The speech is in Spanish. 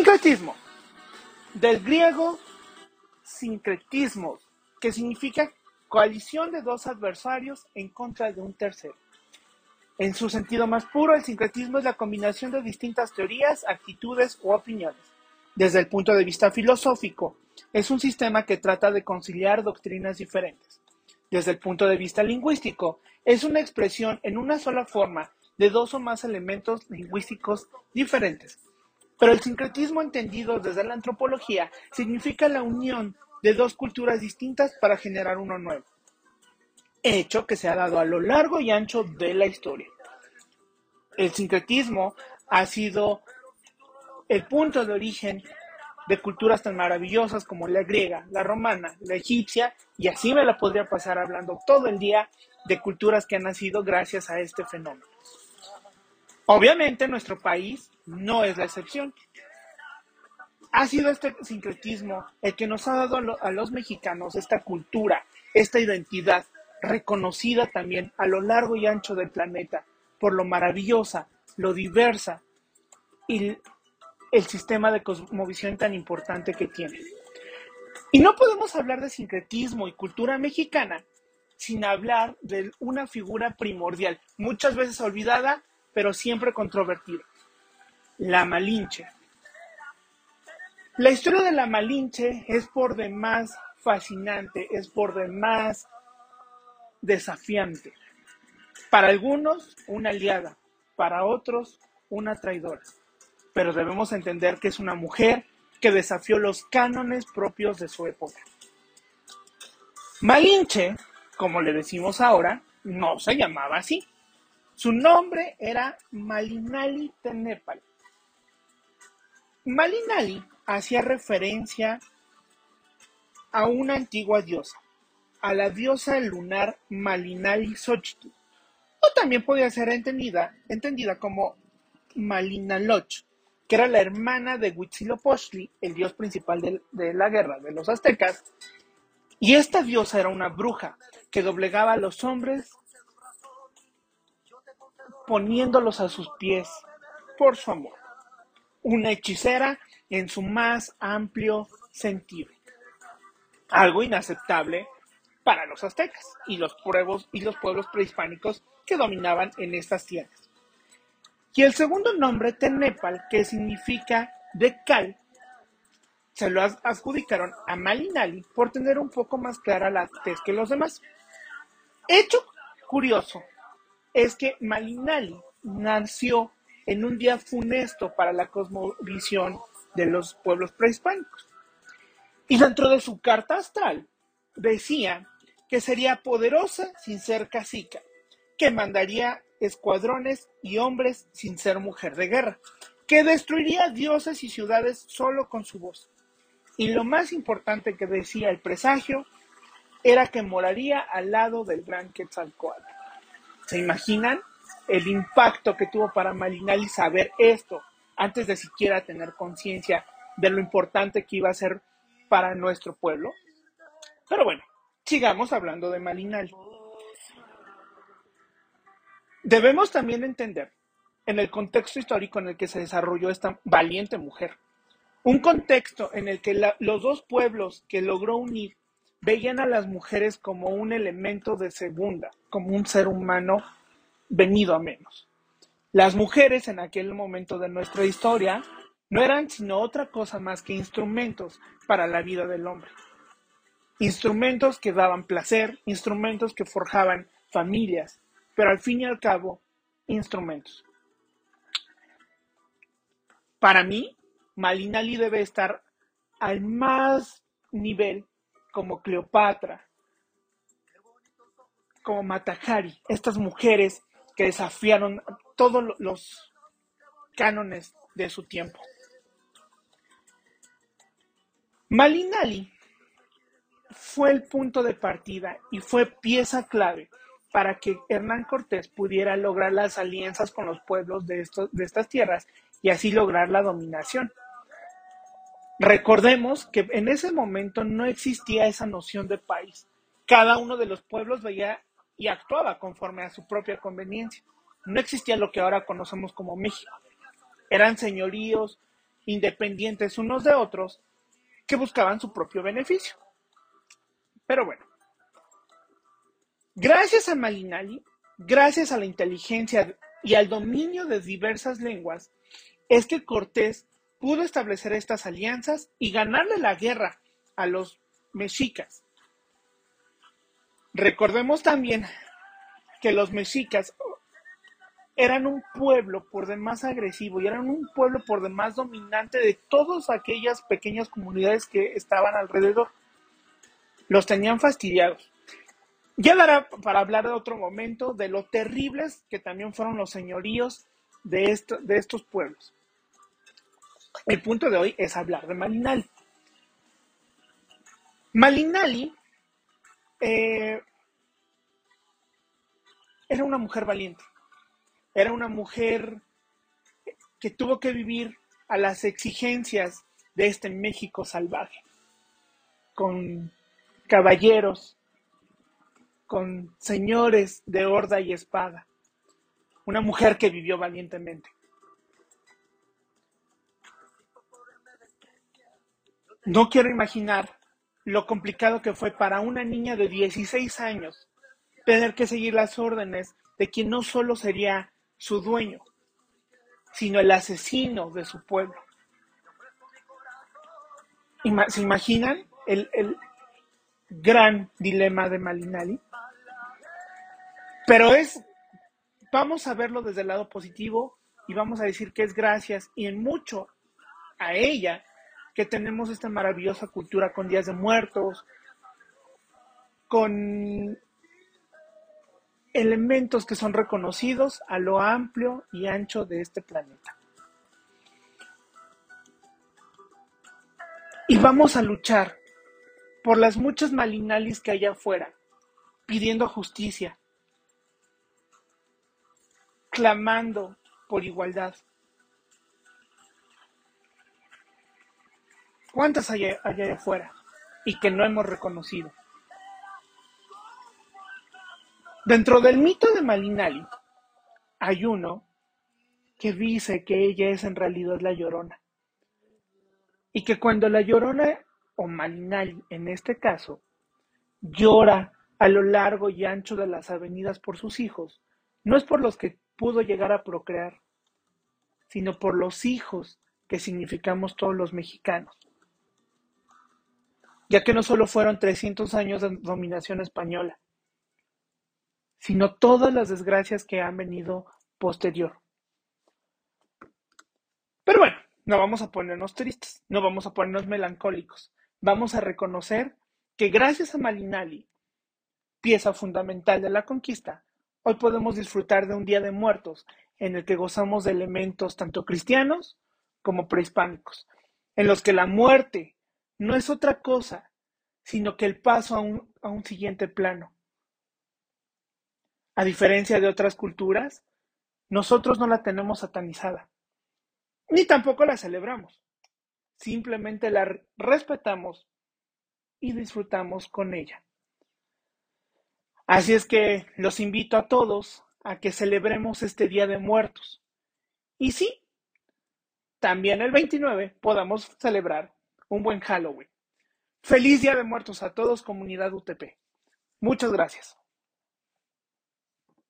Sincretismo. Del griego sincretismo, que significa coalición de dos adversarios en contra de un tercero. En su sentido más puro, el sincretismo es la combinación de distintas teorías, actitudes u opiniones. Desde el punto de vista filosófico, es un sistema que trata de conciliar doctrinas diferentes. Desde el punto de vista lingüístico, es una expresión en una sola forma de dos o más elementos lingüísticos diferentes. Pero el sincretismo entendido desde la antropología significa la unión de dos culturas distintas para generar uno nuevo, hecho que se ha dado a lo largo y ancho de la historia. El sincretismo ha sido el punto de origen de culturas tan maravillosas como la griega, la romana, la egipcia, y así me la podría pasar hablando todo el día de culturas que han nacido gracias a este fenómeno. Obviamente nuestro país no es la excepción ha sido este sincretismo el que nos ha dado a, los mexicanos esta cultura, esta identidad, reconocida también a lo largo y ancho del planeta por lo maravillosa, lo diversa y el sistema de cosmovisión tan importante que tiene. Y no podemos hablar de sincretismo y cultura mexicana sin hablar de una figura primordial, muchas veces olvidada, pero siempre controvertida, la Malinche. La historia de la Malinche es por demás fascinante, es por demás desafiante. Para algunos, una aliada, para otros, una traidora. Pero debemos entender que es una mujer que desafió los cánones propios de su época. Malinche, como le decimos ahora, no se llamaba así. Su nombre era Malinali Tenepal. Malinali hacía referencia a una antigua diosa, a la diosa lunar Malinali Xochitl, o también podía ser entendida, entendida como Malinaloch, que era la hermana de Huitzilopochtli, el dios principal de, de la guerra de los aztecas, y esta diosa era una bruja que doblegaba a los hombres poniéndolos a sus pies por su amor. Una hechicera en su más amplio sentido. Algo inaceptable para los aztecas y los pueblos, y los pueblos prehispánicos que dominaban en estas tierras. Y el segundo nombre, Tenepal, que significa de cal, se lo adjudicaron a Malinali por tener un poco más clara la tez que los demás. Hecho curioso es que Malinali nació en un día funesto para la cosmovisión de los pueblos prehispánicos. Y dentro de su carta astral decía que sería poderosa sin ser cacica, que mandaría escuadrones y hombres sin ser mujer de guerra, que destruiría dioses y ciudades solo con su voz. Y lo más importante que decía el presagio era que moraría al lado del gran Quetzalcoatl. ¿Se imaginan el impacto que tuvo para Malinali saber esto antes de siquiera tener conciencia de lo importante que iba a ser para nuestro pueblo. Pero bueno, sigamos hablando de Malinal. Debemos también entender en el contexto histórico en el que se desarrolló esta valiente mujer. Un contexto en el que los dos pueblos que logró unir veían a las mujeres como un elemento de segunda, como un ser humano venido a menos. Las mujeres en aquel momento de nuestra historia no eran sino otra cosa más que instrumentos para la vida del hombre. Instrumentos que daban placer, instrumentos que forjaban familias, pero al fin y al cabo, instrumentos. Para mí, Malinali debe estar al más nivel como Cleopatra, como Matahari, estas mujeres que desafiaron todos los cánones de su tiempo. Malinali fue el punto de partida y fue pieza clave para que Hernán Cortés pudiera lograr las alianzas con los pueblos de, de estas tierras y así lograr la dominación. Recordemos que en ese momento no existía esa noción de país. Cada uno de los pueblos veía y actuaba conforme a su propia conveniencia no existía lo que ahora conocemos como México. Eran señoríos independientes unos de otros, que buscaban su propio beneficio. Pero bueno, gracias a Malinali, gracias a la inteligencia y al dominio de diversas lenguas, es que Cortés pudo establecer estas alianzas y ganarle la guerra a los mexicas. Recordemos también que los mexicas eran un pueblo por demás agresivo y eran un pueblo por demás dominante de todas aquellas pequeñas comunidades que estaban alrededor. Los tenían fastidiados. Ya dará para hablar de otro momento de lo terribles que también fueron los señoríos de, de estos pueblos. El punto de hoy es hablar de Malinali. Malinali eh, era una mujer valiente, era una mujer que tuvo que vivir a las exigencias de este México salvaje, con caballeros, con señores de horda y espada, una mujer que vivió valientemente. No quiero imaginar lo complicado que fue para una niña de 16 años tener que seguir las órdenes de quien no solo sería su dueño, sino el asesino de su pueblo. ¿Se imaginan el, el gran dilema de Malinali? Pero es, vamos a verlo desde el lado positivo y vamos a decir que es gracias y en mucho a ella que tenemos esta maravillosa cultura con días de muertos, con elementos que son reconocidos a lo amplio y ancho de este planeta. Y vamos a luchar por las muchas malinalis que hay afuera, pidiendo justicia, clamando por igualdad. ¿Cuántas hay allá afuera y que no hemos reconocido? Dentro del mito de Malinali hay uno que dice que ella es en realidad la llorona. Y que cuando la llorona, o Malinali en este caso, llora a lo largo y ancho de las avenidas por sus hijos, no es por los que pudo llegar a procrear, sino por los hijos que significamos todos los mexicanos ya que no solo fueron 300 años de dominación española, sino todas las desgracias que han venido posterior. Pero bueno, no vamos a ponernos tristes, no vamos a ponernos melancólicos, vamos a reconocer que gracias a Malinali, pieza fundamental de la conquista, hoy podemos disfrutar de un Día de Muertos en el que gozamos de elementos tanto cristianos como prehispánicos, en los que la muerte no es otra cosa, sino que el paso a un, siguiente plano. A diferencia de otras culturas, nosotros no la tenemos satanizada, ni tampoco la celebramos. Simplemente la respetamos y disfrutamos con ella. Así es que los invito a todos a que celebremos este Día de Muertos. Y sí, también el 29 podamos celebrar un buen Halloween. Feliz Día de Muertos a todos, comunidad UTP. Muchas gracias.